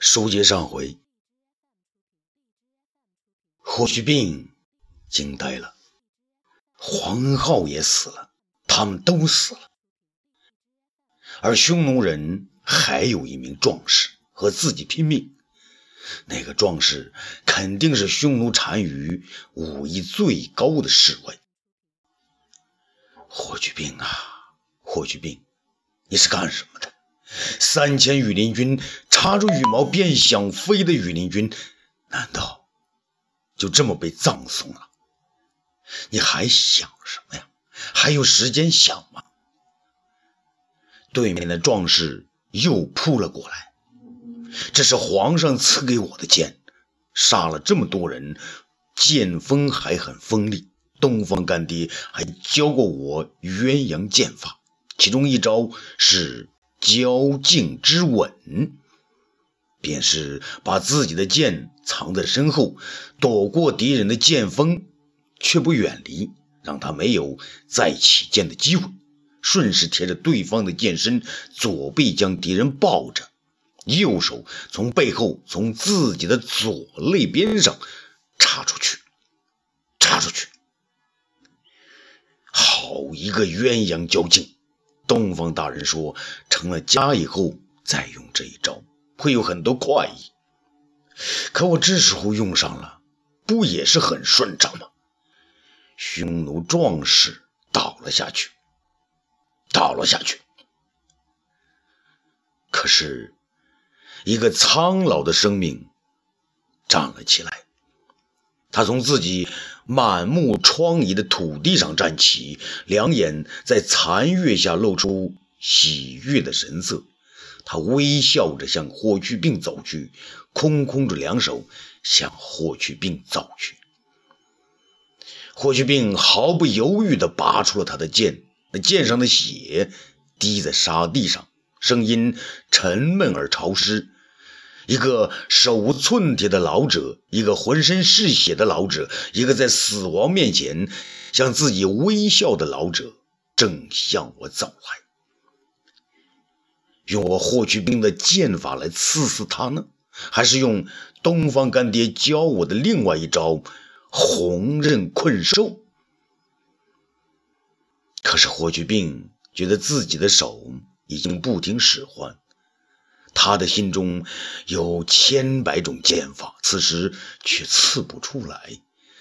书接上回，霍去病惊呆了，黄浩也死了，他们都死了，而匈奴人还有一名壮士和自己拼命。那个壮士肯定是匈奴单于武艺最高的侍卫。霍去病啊，霍去病，你是干什么的？三千羽林军插着羽毛便想飞的羽林军，难道就这么被葬送了？你还想什么呀？还有时间想吗？对面的壮士又扑了过来。这是皇上赐给我的剑，杀了这么多人，剑锋还很锋利。东方干爹还教过我鸳鸯剑法，其中一招是。交颈之吻，便是把自己的剑藏在身后，躲过敌人的剑锋，却不远离，让他没有再起剑的机会。顺势贴着对方的剑身，左臂将敌人抱着，右手从背后从自己的左肋边上插出去，插出去。好一个鸳鸯交颈！东方大人说：“成了家以后再用这一招，会有很多快意。可我这时候用上了，不也是很顺畅吗？”匈奴壮士倒了下去，倒了下去。可是，一个苍老的生命站了起来，他从自己。满目疮痍的土地上站起，两眼在残月下露出喜悦的神色。他微笑着向霍去病走去，空空着两手向霍去病走去。霍去病毫不犹豫地拔出了他的剑，那剑上的血滴在沙地上，声音沉闷而潮湿。一个手无寸铁的老者，一个浑身是血的老者，一个在死亡面前向自己微笑的老者，正向我走来。用我霍去病的剑法来刺死他呢，还是用东方干爹教我的另外一招红刃困兽？可是霍去病觉得自己的手已经不听使唤。他的心中有千百种剑法，此时却刺不出来，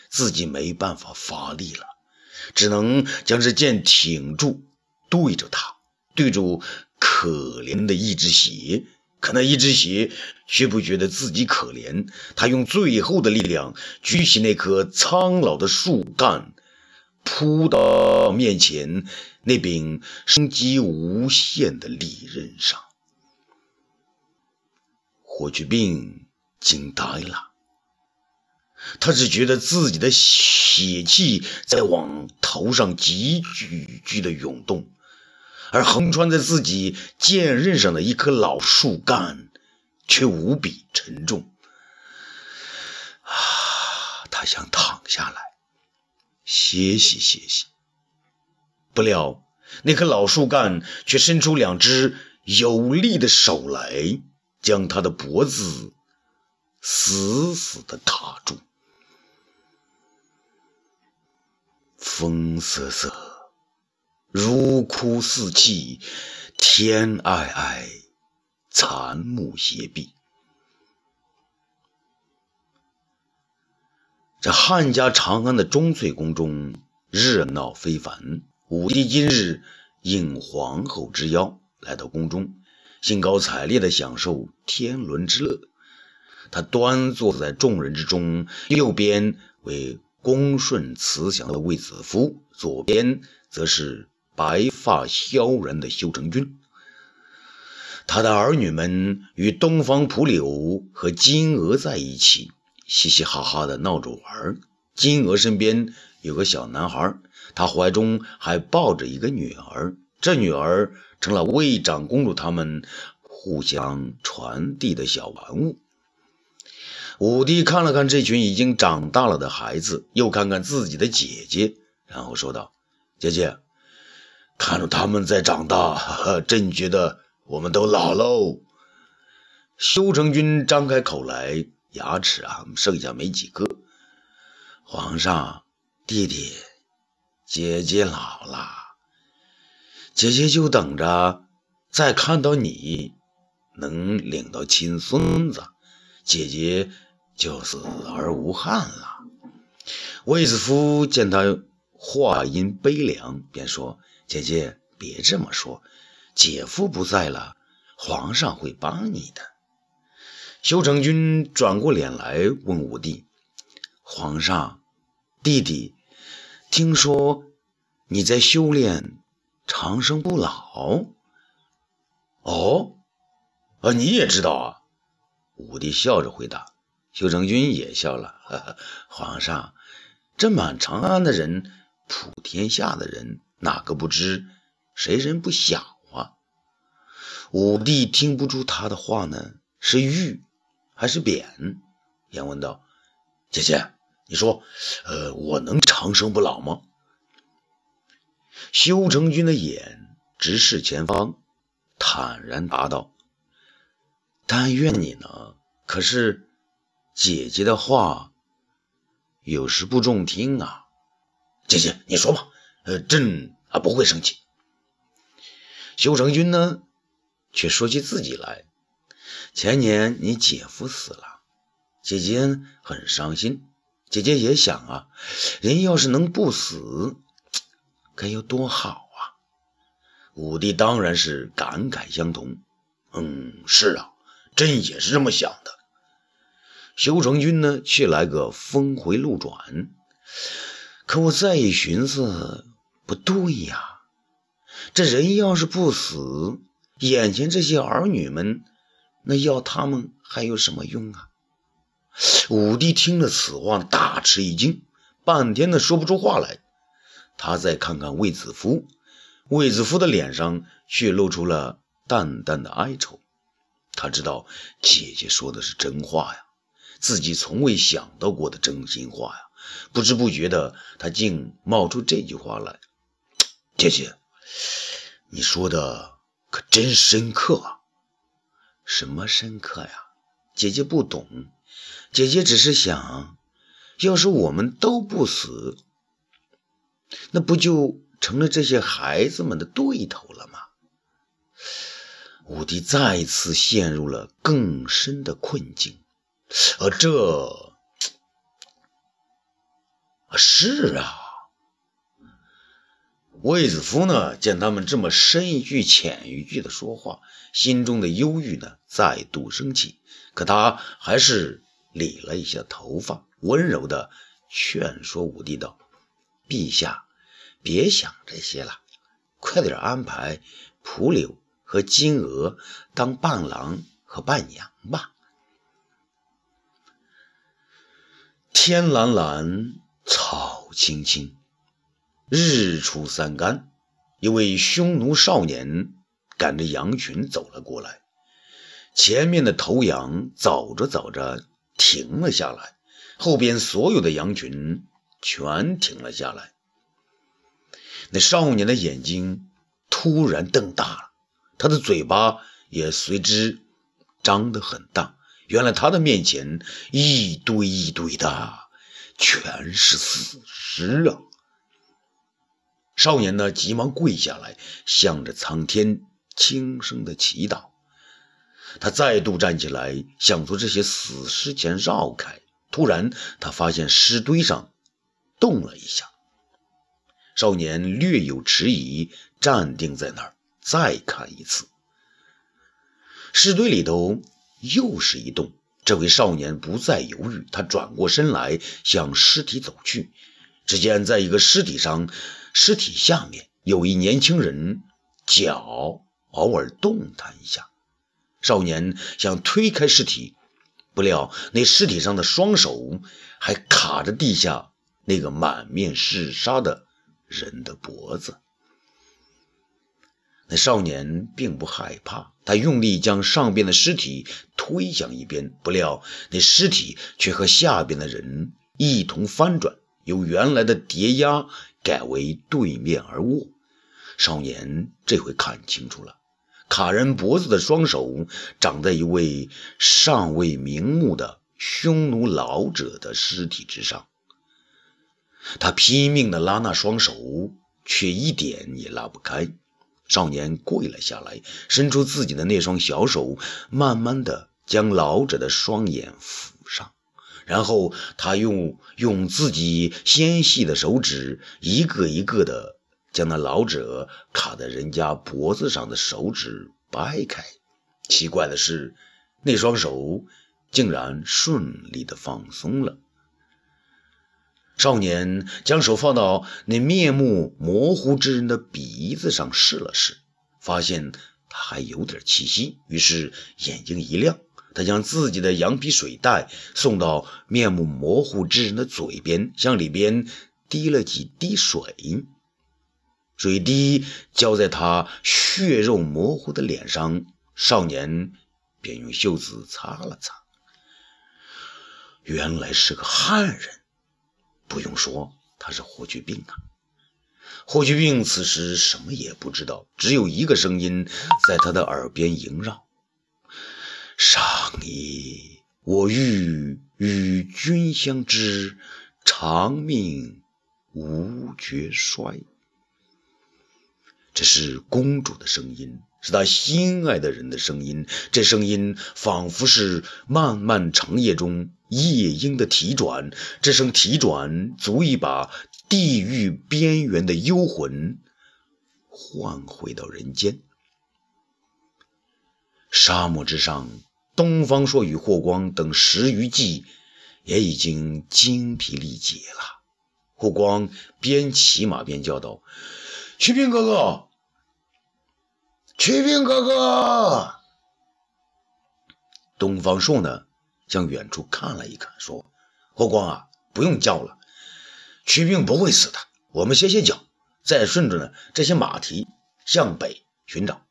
自己没办法发力了，只能将这剑挺住，对着他，对住可怜的一只鞋。可那一只鞋却不觉得自己可怜，他用最后的力量举起那棵苍老的树干，扑到面前那柄生机无限的利刃上。霍去病惊呆了，他只觉得自己的血气在往头上急剧剧的涌动，而横穿在自己剑刃上的一棵老树干却无比沉重。啊，他想躺下来歇息歇息，不料那棵老树干却伸出两只有力的手来。将他的脖子死死的卡住，风瑟瑟，如哭似泣，天哀哀，残木斜壁。这汉家长安的钟粹宫中热闹非凡，武帝今日应皇后之邀来到宫中。兴高采烈地享受天伦之乐。他端坐在众人之中，右边为恭顺慈祥的卫子夫，左边则是白发萧然的修成君。他的儿女们与东方蒲柳和金娥在一起，嘻嘻哈哈地闹着玩。金娥身边有个小男孩，他怀中还抱着一个女儿。这女儿。成了魏长公主他们互相传递的小玩物。武帝看了看这群已经长大了的孩子，又看看自己的姐姐，然后说道：“姐姐，看着他们在长大，朕觉得我们都老喽。”修成君张开口来，牙齿啊剩下没几个。皇上，弟弟，姐姐老了，姐姐就等着再看到你，能领到亲孙子，姐姐就死而无憾了。卫子夫见他话音悲凉，便说：“姐姐别这么说，姐夫不在了，皇上会帮你的。”修成君转过脸来问武帝：“皇上，弟弟，听说你在修炼长生不老？哦，啊，你也知道啊？”武帝笑着回答。修成君也笑了：“呵 呵皇上，这满长安的人，普天下的人，哪个不知？谁人不晓啊？”武帝听不出他的话呢，是玉。还是扁，言问道：“姐姐，你说，呃，我能长生不老吗？”修成君的眼直视前方，坦然答道：“但愿你呢。可是，姐姐的话有时不中听啊。姐姐，你说吧，呃，朕啊不会生气。”修成君呢，却说起自己来。前年你姐夫死了，姐姐很伤心。姐姐也想啊，人要是能不死，该有多好啊！武帝当然是感慨相同。嗯，是啊，朕也是这么想的。修成君呢，却来个峰回路转。可我再一寻思，不对呀，这人要是不死，眼前这些儿女们。那要他们还有什么用啊？武帝听了此话，大吃一惊，半天的说不出话来。他再看看卫子夫，卫子夫的脸上却露出了淡淡的哀愁。他知道姐姐说的是真话呀，自己从未想到过的真心话呀。不知不觉的，他竟冒出这句话来：“姐姐，你说的可真深刻啊。”什么深刻呀？姐姐不懂，姐姐只是想，要是我们都不死，那不就成了这些孩子们的对头了吗？武帝再次陷入了更深的困境，而这，是啊。卫子夫呢，见他们这么深一句浅一句的说话，心中的忧郁呢再度升起。可他还是理了一下头发，温柔的劝说武帝道：“陛下，别想这些了，快点安排蒲柳和金娥当伴郎和伴娘吧。”天蓝蓝，草青青。日出三竿，一位匈奴少年赶着羊群走了过来。前面的头羊走着走着停了下来，后边所有的羊群全停了下来。那少年的眼睛突然瞪大了，他的嘴巴也随之张得很大。原来他的面前一堆一堆的全是死尸啊！少年呢，急忙跪下来，向着苍天轻声的祈祷。他再度站起来，想从这些死尸前绕开。突然，他发现尸堆上动了一下。少年略有迟疑，站定在那儿，再看一次，尸堆里头又是一动。这位少年不再犹豫，他转过身来，向尸体走去。只见在一个尸体上。尸体下面有一年轻人，脚偶尔动弹一下。少年想推开尸体，不料那尸体上的双手还卡着地下那个满面是杀的人的脖子。那少年并不害怕，他用力将上边的尸体推向一边，不料那尸体却和下边的人一同翻转，由原来的叠压。改为对面而卧，少年这回看清楚了，卡人脖子的双手长在一位尚未瞑目的匈奴老者的尸体之上。他拼命地拉那双手，却一点也拉不开。少年跪了下来，伸出自己的那双小手，慢慢地将老者的双眼抚上，然后他用用自己纤细的手指，一个一个地将那老者卡在人家脖子上的手指掰开。奇怪的是，那双手竟然顺利地放松了。少年将手放到那面目模糊之人的鼻子上试了试，发现他还有点气息，于是眼睛一亮，他将自己的羊皮水袋送到面目模糊之人的嘴边，向里边滴了几滴水，水滴浇在他血肉模糊的脸上，少年便用袖子擦了擦，原来是个汉人。不用说，他是霍去病啊！霍去病此时什么也不知道，只有一个声音在他的耳边萦绕：“上衣，我欲与君相知，长命无绝衰。”这是公主的声音，是他心爱的人的声音。这声音仿佛是漫漫长夜中。夜莺的啼转，这声啼转足以把地狱边缘的幽魂唤回到人间。沙漠之上，东方朔与霍光等十余骑也已经精疲力竭了。霍光边骑马边叫道：“曲兵哥哥，曲兵哥哥！”东方朔呢？向远处看了一看，说：“霍光啊，不用叫了，祛病不会死的。我们歇歇脚，再顺着呢这些马蹄向北寻找。”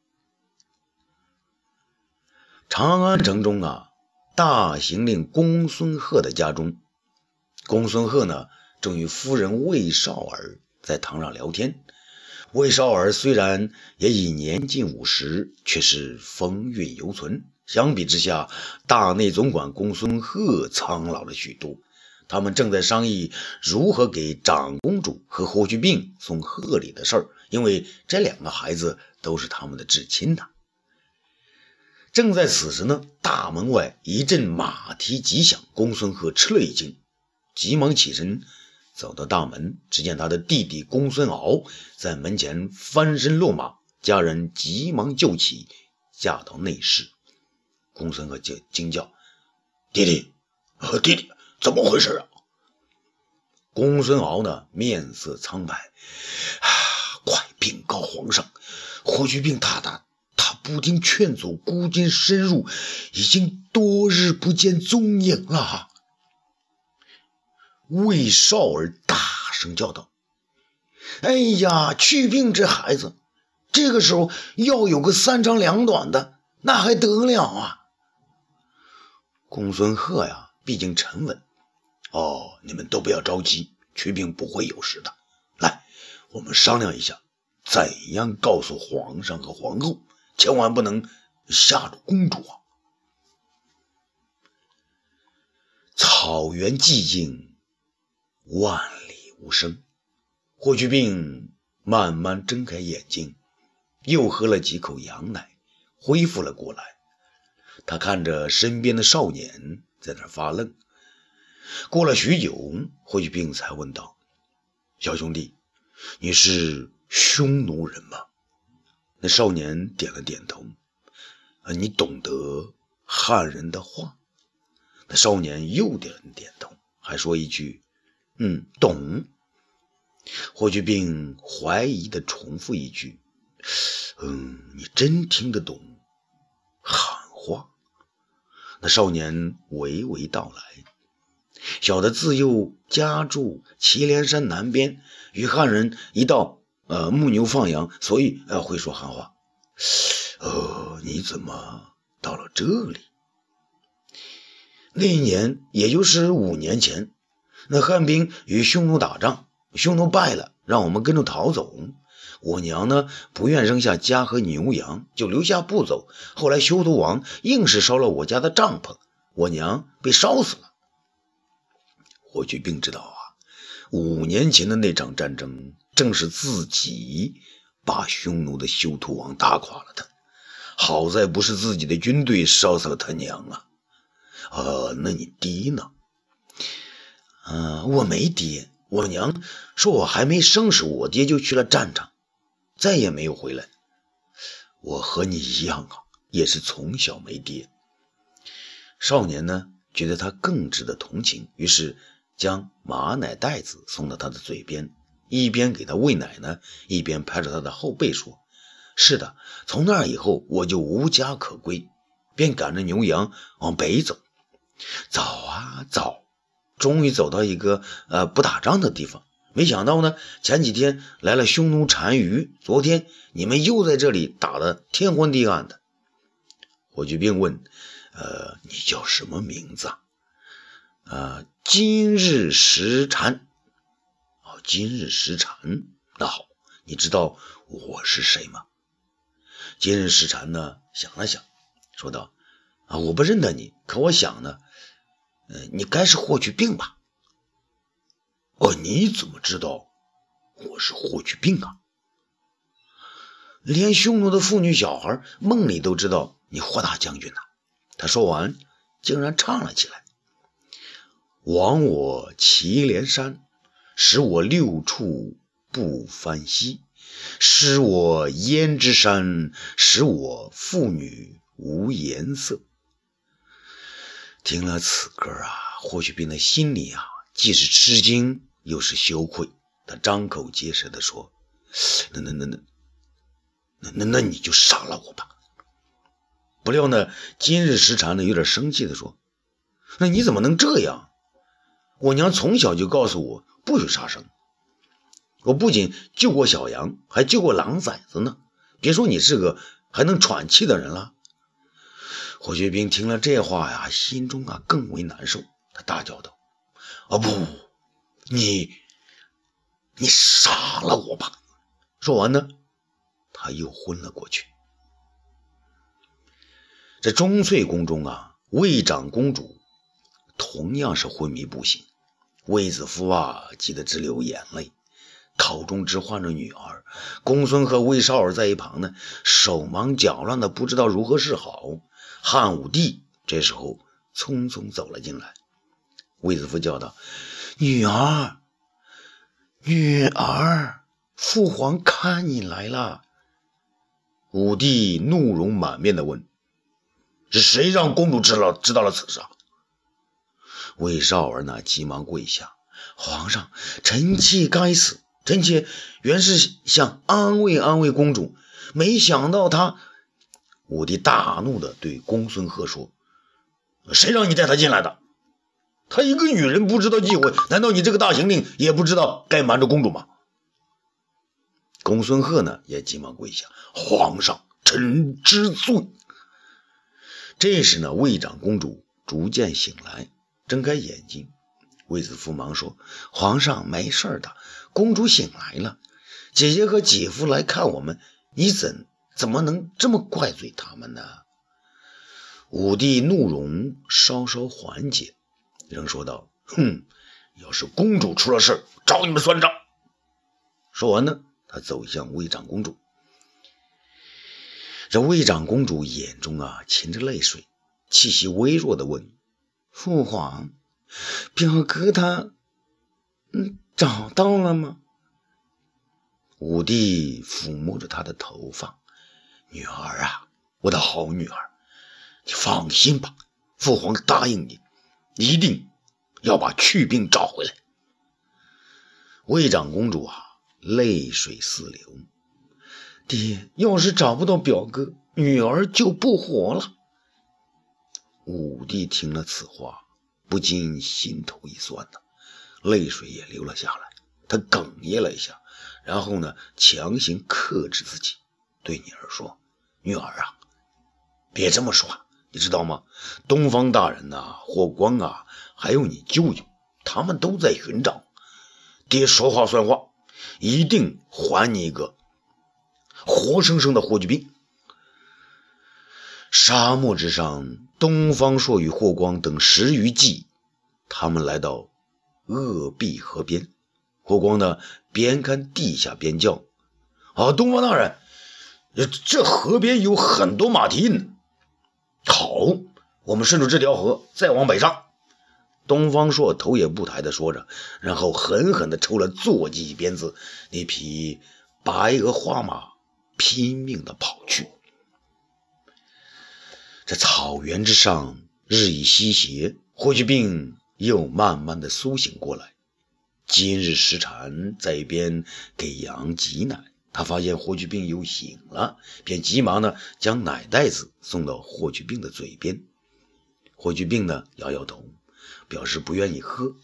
长安城中啊，大行令公孙贺的家中，公孙贺呢正与夫人魏少儿在堂上聊天。魏少儿虽然也已年近五十，却是风韵犹存。相比之下，大内总管公孙贺苍老了许多。他们正在商议如何给长公主和霍去病送贺礼的事儿，因为这两个孩子都是他们的至亲呐。正在此时呢，大门外一阵马蹄急响，公孙贺吃了一惊，急忙起身走到大门，只见他的弟弟公孙敖在门前翻身落马，家人急忙救起，架到内室。公孙贺惊惊叫：“弟弟，弟弟，怎么回事啊？”公孙敖呢，面色苍白，啊，快禀告皇上，霍去病大大他不听劝阻，孤军深入，已经多日不见踪影了。魏少儿大声叫道：“哎呀，去病这孩子，这个时候要有个三长两短的，那还得了啊！”公孙贺呀，毕竟沉稳。哦，你们都不要着急，祛病不会有事的。来，我们商量一下，怎样告诉皇上和皇后，千万不能吓着公主啊！草原寂静，万里无声。霍去病慢慢睁开眼睛，又喝了几口羊奶，恢复了过来。他看着身边的少年，在那发愣。过了许久，霍去病才问道：“小兄弟，你是匈奴人吗？”那少年点了点头。“啊，你懂得汉人的话？”那少年又点了点头，还说一句：“嗯，懂。”霍去病怀疑的重复一句：“嗯，你真听得懂喊话？”那少年娓娓道来：“小的自幼家住祁连山南边，与汉人一道呃牧牛放羊，所以呃会说汉话。呃，你怎么到了这里？那一年，也就是五年前，那汉兵与匈奴打仗，匈奴败了，让我们跟着逃走。我娘呢不愿扔下家和牛羊，就留下不走。后来修图王硬是烧了我家的帐篷，我娘被烧死了。霍去病知道啊，五年前的那场战争正是自己把匈奴的修图王打垮了的。好在不是自己的军队烧死了他娘啊！啊，那你爹呢？嗯，我没爹。我娘说我还没生时，我爹就去了战场，再也没有回来。我和你一样啊，也是从小没爹。少年呢，觉得他更值得同情，于是将马奶袋子送到他的嘴边，一边给他喂奶呢，一边拍着他的后背说。是的，从那以后我就无家可归，便赶着牛羊往北走。走啊走，终于走到一个呃不打仗的地方。没想到呢，前几天来了匈奴单于，昨天你们又在这里打得天昏地暗的。霍去病问：“呃，你叫什么名字啊？”“呃，今日石禅。”“哦，今日石禅。那好，你知道我是谁吗？”今日石禅呢，想了想，说道：“啊，我不认得你，可我想呢，呃，你该是霍去病吧？哦，你怎么知道我是霍去病啊？连匈奴的妇女小孩梦里都知道你霍大将军呐。”他说完，竟然唱了起来：“亡我祁连山，使我六畜不翻稀。”失我胭脂山，使我妇女无颜色。听了此歌啊，霍去病的心里啊，既是吃惊又是羞愧。他张口结舌地说：“那那那那那那那你就杀了我吧。”不料呢，今日时禅呢有点生气地说：“那你怎么能这样？我娘从小就告诉我不许杀生。”我不仅救过小羊，还救过狼崽子呢。别说你是个还能喘气的人了。霍去病听了这话呀，心中啊更为难受。他大叫道：“啊不，你你杀了我吧！”说完呢，他又昏了过去。这钟粹宫中啊，魏长公主同样是昏迷不醒。卫子夫啊，急得直流眼泪。口中直唤着女儿，公孙和魏少儿在一旁呢，手忙脚乱的不知道如何是好。汉武帝这时候匆匆走了进来，卫子夫叫道：“女儿，女儿，父皇看你来了。”武帝怒容满面的问：“是谁让公主知道知道了此事？”魏少儿呢，急忙跪下：“皇上，臣妾该死。”臣妾原是想安慰安慰公主，没想到她。武帝大怒的对公孙贺说：“谁让你带她进来的？她一个女人不知道忌讳，难道你这个大行令也不知道该瞒着公主吗？”公孙贺呢也急忙跪下：“皇上，臣知罪。”这时呢，魏长公主逐渐醒来，睁开眼睛。卫子夫忙说：“皇上没事的，公主醒来了。姐姐和姐夫来看我们，你怎怎么能这么怪罪他们呢？”武帝怒容稍稍缓解，仍说道：“哼，要是公主出了事找你们算账。”说完呢，他走向魏长公主。这魏长公主眼中啊噙着泪水，气息微弱的问：“父皇。”表哥他，嗯，找到了吗？武帝抚摸着他的头发，女儿啊，我的好女儿，你放心吧，父皇答应你，一定要把去病找回来。魏长公主啊，泪水四流。爹，要是找不到表哥，女儿就不活了。武帝听了此话。不禁心头一酸呐，泪水也流了下来。他哽咽了一下，然后呢，强行克制自己，对女儿说：“女儿啊，别这么说，你知道吗？东方大人呐，霍光啊，还有你舅舅，他们都在寻找。爹说话算话，一定还你一个活生生的霍去病。沙漠之上，东方朔与霍光等十余骑，他们来到鄂毕河边。霍光呢，边看地下边叫：“啊，东方大人，这河边有很多马蹄印。好，我们顺着这条河再往北上。”东方朔头也不抬地说着，然后狠狠地抽了坐骑一鞭子，那匹白鹅花马拼命地跑去。这草原之上，日已西斜，霍去病又慢慢的苏醒过来。今日石禅在一边给羊挤奶，他发现霍去病又醒了，便急忙呢将奶袋子送到霍去病的嘴边。霍去病呢摇摇头，表示不愿意喝。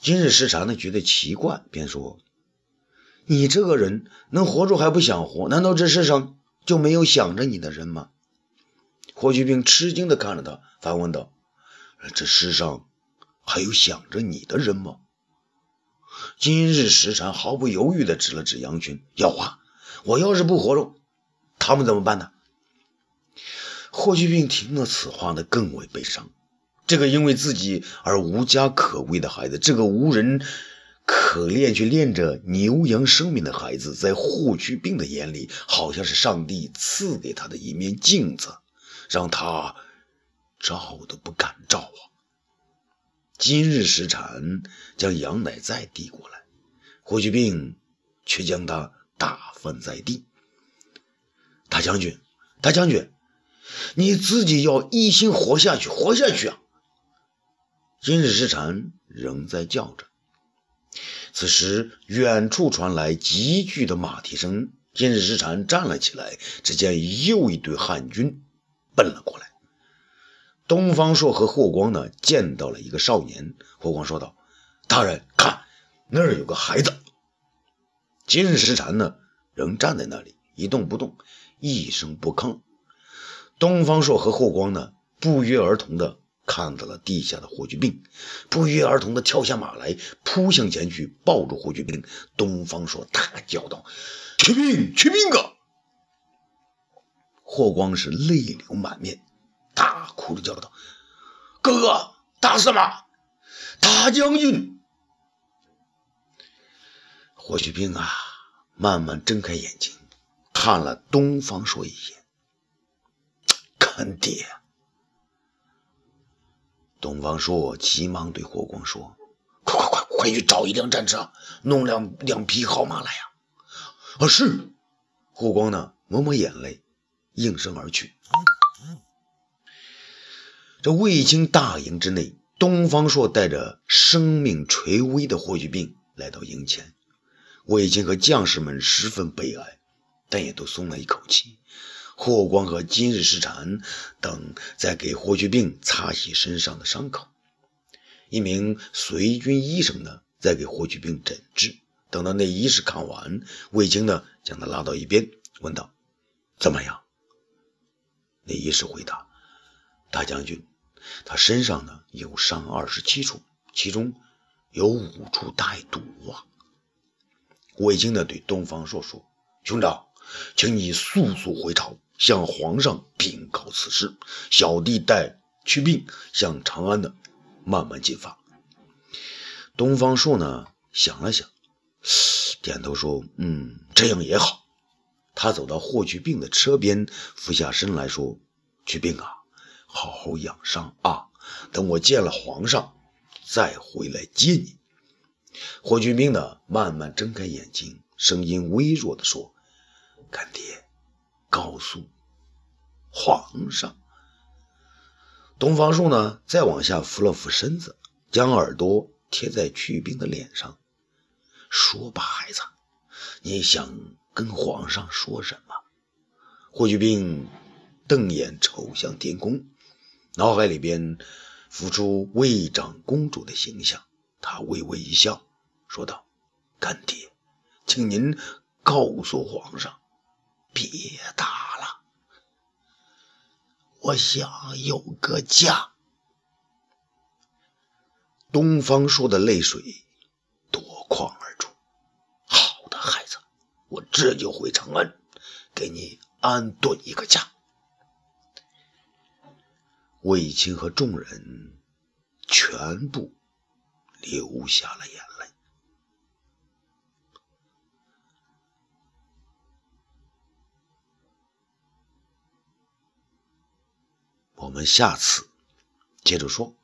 今日石禅呢觉得奇怪，便说：“你这个人能活着还不想活？难道这世上就没有想着你的人吗？”霍去病吃惊地看着他，反问道：“这世上还有想着你的人吗？”今日石禅毫不犹豫地指了指杨群：“耀华，我要是不活着，他们怎么办呢？”霍去病听了此话呢，更为悲伤。这个因为自己而无家可归的孩子，这个无人可恋却恋着牛羊生命的孩子，在霍去病的眼里，好像是上帝赐给他的一面镜子。让他照都不敢照啊！今日石禅将羊奶再递过来，霍去病却将他打翻在地。大将军，大将军，你自己要一心活下去，活下去啊！今日石禅仍在叫着。此时，远处传来急剧的马蹄声。今日石禅站了起来，只见又一队汉军。奔了过来，东方朔和霍光呢，见到了一个少年。霍光说道：“大人，看那儿有个孩子。”今日石禅呢，仍站在那里一动不动，一声不吭。东方朔和霍光呢，不约而同的看到了地下的霍去病，不约而同的跳下马来，扑向前去抱住霍去病。东方朔大叫道：“去病，去病啊！”霍光是泪流满面，哭着叫道：“哥哥，大司马，大将军！”霍去病啊，慢慢睁开眼睛，看了东方朔一眼，干爹。东方朔急忙对霍光说：“快快快，快去找一辆战车，弄两两匹好马来呀！”啊，是。霍光呢，抹抹眼泪。应声而去。这卫青大营之内，东方朔带着生命垂危的霍去病来到营前。卫青和将士们十分悲哀，但也都松了一口气。霍光和今日石禅等在给霍去病擦洗身上的伤口。一名随军医生呢，在给霍去病诊治。等到那医师看完，卫青呢，将他拉到一边，问道：“怎么样？”那医师回答：“大将军，他身上呢有伤二十七处，其中有五处带毒啊。”魏京呢对东方朔说：“兄长，请你速速回朝，向皇上禀告此事。小弟带去病向长安的慢慢进发。”东方朔呢想了想，点头说：“嗯，这样也好。”他走到霍去病的车边，俯下身来说：“去病啊，好好养伤啊！等我见了皇上，再回来接你。”霍去病呢，慢慢睁开眼睛，声音微弱地说：“干爹，告诉皇上。”东方朔呢，再往下俯了俯身子，将耳朵贴在去病的脸上，说吧，孩子，你想？跟皇上说什么？霍去病瞪眼瞅向天空，脑海里边浮出魏长公主的形象。他微微一笑，说道：“干爹，请您告诉皇上，别打了，我想有个家。”东方朔的泪水夺眶而出。好的，孩子我这就回长安，给你安顿一个家。卫青和众人全部流下了眼泪。我们下次接着说。